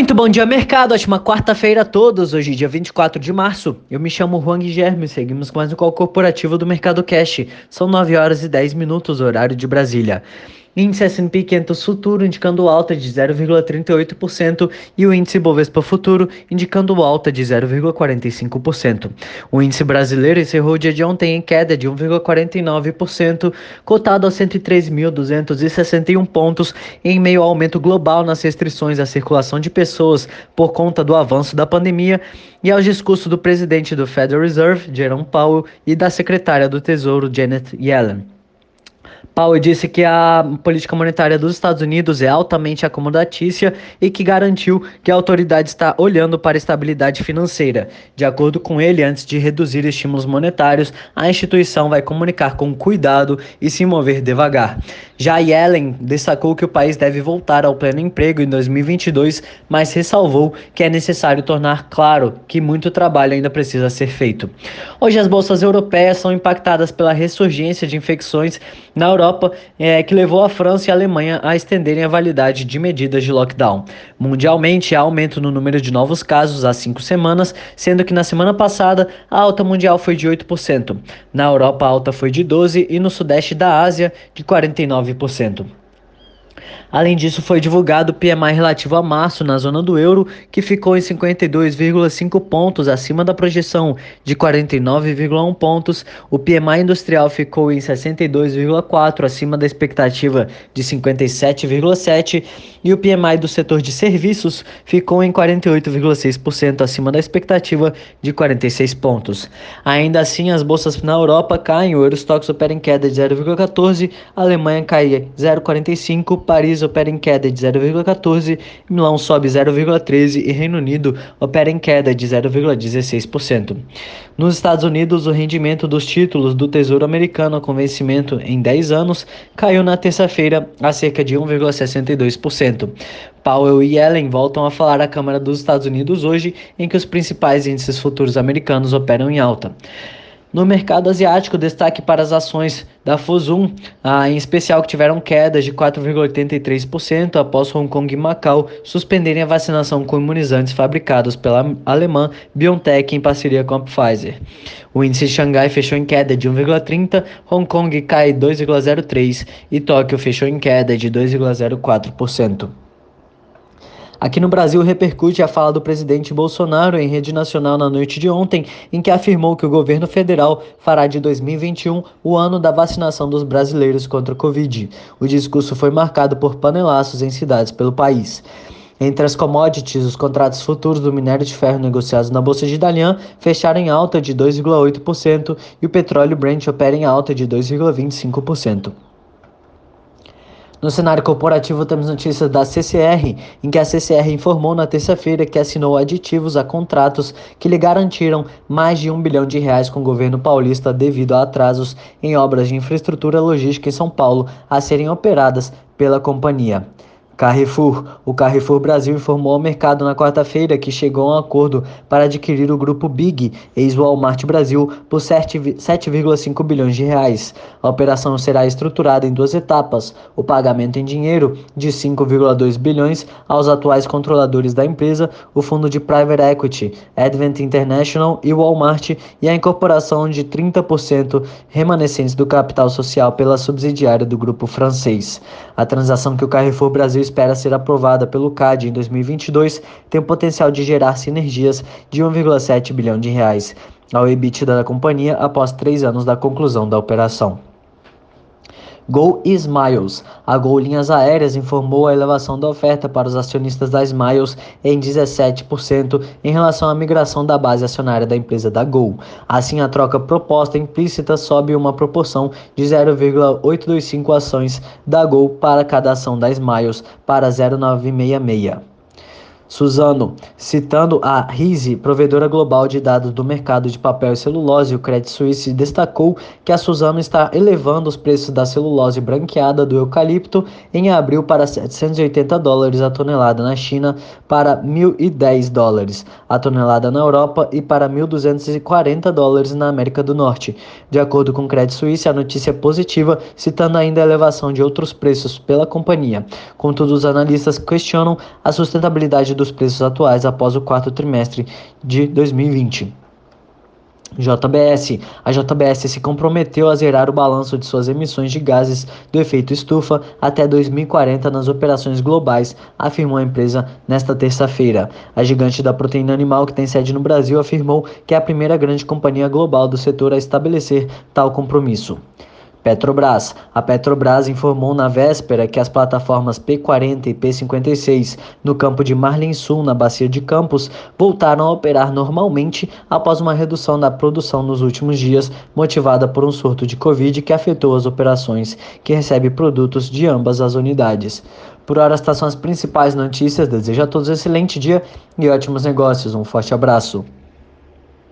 Muito bom dia, mercado. Ótima quarta-feira a todos. Hoje, dia 24 de março. Eu me chamo Juan Guilherme. Seguimos com mais um call corporativo do Mercado Cash. São 9 horas e 10 minutos, horário de Brasília. Índice S&P 500 futuro indicando alta de 0,38% e o índice Bovespa futuro indicando alta de 0,45%. O índice brasileiro encerrou o dia de ontem em queda de 1,49%, cotado a 103.261 pontos, em meio ao aumento global nas restrições à circulação de pessoas por conta do avanço da pandemia e aos discursos do presidente do Federal Reserve, Jerome Powell, e da secretária do Tesouro, Janet Yellen. Powell disse que a política monetária dos Estados Unidos é altamente acomodatícia e que garantiu que a autoridade está olhando para a estabilidade financeira. De acordo com ele, antes de reduzir estímulos monetários, a instituição vai comunicar com cuidado e se mover devagar. Já Yellen destacou que o país deve voltar ao pleno emprego em 2022, mas ressalvou que é necessário tornar claro que muito trabalho ainda precisa ser feito. Hoje as bolsas europeias são impactadas pela ressurgência de infecções na Europa Europa, é, que levou a França e a Alemanha a estenderem a validade de medidas de lockdown. Mundialmente, há aumento no número de novos casos há cinco semanas, sendo que na semana passada a alta mundial foi de 8%. Na Europa, a alta foi de 12% e no sudeste da Ásia, de 49%. Além disso, foi divulgado o PMI relativo a março na zona do euro, que ficou em 52,5 pontos acima da projeção de 49,1 pontos. O PMI industrial ficou em 62,4 acima da expectativa de 57,7 e o PMI do setor de serviços ficou em 48,6% acima da expectativa de 46 pontos. Ainda assim, as bolsas na Europa caem, o Eurostox opera em queda de 0,14, a Alemanha cai 0,45, Paris Opera em queda de 0,14, Milão sobe 0,13 e Reino Unido opera em queda de 0,16%. Nos Estados Unidos, o rendimento dos títulos do Tesouro Americano com vencimento em 10 anos caiu na terça-feira a cerca de 1,62%. Powell e Yellen voltam a falar à Câmara dos Estados Unidos hoje, em que os principais índices futuros americanos operam em alta. No mercado asiático, destaque para as ações da Fosun, ah, em especial que tiveram quedas de 4,83% após Hong Kong e Macau suspenderem a vacinação com imunizantes fabricados pela alemã BioNTech em parceria com a Pfizer. O índice de Xangai fechou em queda de 1,30%, Hong Kong cai 2,03% e Tóquio fechou em queda de 2,04%. Aqui no Brasil repercute a fala do presidente Bolsonaro em rede nacional na noite de ontem, em que afirmou que o governo federal fará de 2021 o ano da vacinação dos brasileiros contra a Covid. O discurso foi marcado por panelaços em cidades pelo país. Entre as commodities, os contratos futuros do minério de ferro negociados na Bolsa de Dalian fecharam em alta de 2,8% e o petróleo Brent opera em alta de 2,25%. No cenário corporativo, temos notícias da CCR, em que a CCR informou na terça-feira que assinou aditivos a contratos que lhe garantiram mais de um bilhão de reais com o governo paulista devido a atrasos em obras de infraestrutura logística em São Paulo a serem operadas pela companhia. Carrefour. O Carrefour Brasil informou ao mercado na quarta-feira que chegou a um acordo para adquirir o grupo Big, ex-Walmart Brasil, por 7,5 bilhões de reais. A operação será estruturada em duas etapas: o pagamento em dinheiro de 5,2 bilhões aos atuais controladores da empresa, o fundo de private equity Advent International e Walmart, e a incorporação de 30% remanescentes do capital social pela subsidiária do grupo francês. A transação que o Carrefour Brasil espera ser aprovada pelo CAD em 2022 tem o potencial de gerar sinergias de 1,7 bilhão de reais ao EBITDA da companhia após três anos da conclusão da operação. Gol Smiles. A Gol Linhas Aéreas informou a elevação da oferta para os acionistas da Smiles em 17% em relação à migração da base acionária da empresa da Gol. Assim, a troca proposta implícita sobe uma proporção de 0,825 ações da Gol para cada ação da Smiles para 0,966. Suzano, citando a RISE, provedora global de dados do mercado de papel e celulose, o Credit Suisse destacou que a Suzano está elevando os preços da celulose branqueada do eucalipto em abril para 780 dólares a tonelada na China para 1.010 dólares a tonelada na Europa e para 1.240 dólares na América do Norte. De acordo com o Credit Suisse, a notícia é positiva, citando ainda a elevação de outros preços pela companhia. Contudo, os analistas questionam a sustentabilidade dos preços atuais após o quarto trimestre de 2020. JBS. A JBS se comprometeu a zerar o balanço de suas emissões de gases do efeito estufa até 2040 nas operações globais, afirmou a empresa nesta terça-feira. A gigante da proteína animal, que tem sede no Brasil, afirmou que é a primeira grande companhia global do setor a estabelecer tal compromisso. Petrobras. A Petrobras informou na véspera que as plataformas P40 e P56 no campo de Marlin Sul, na bacia de Campos, voltaram a operar normalmente após uma redução da produção nos últimos dias, motivada por um surto de Covid que afetou as operações que recebe produtos de ambas as unidades. Por hora, estas são as principais notícias. Desejo a todos um excelente dia e ótimos negócios. Um forte abraço.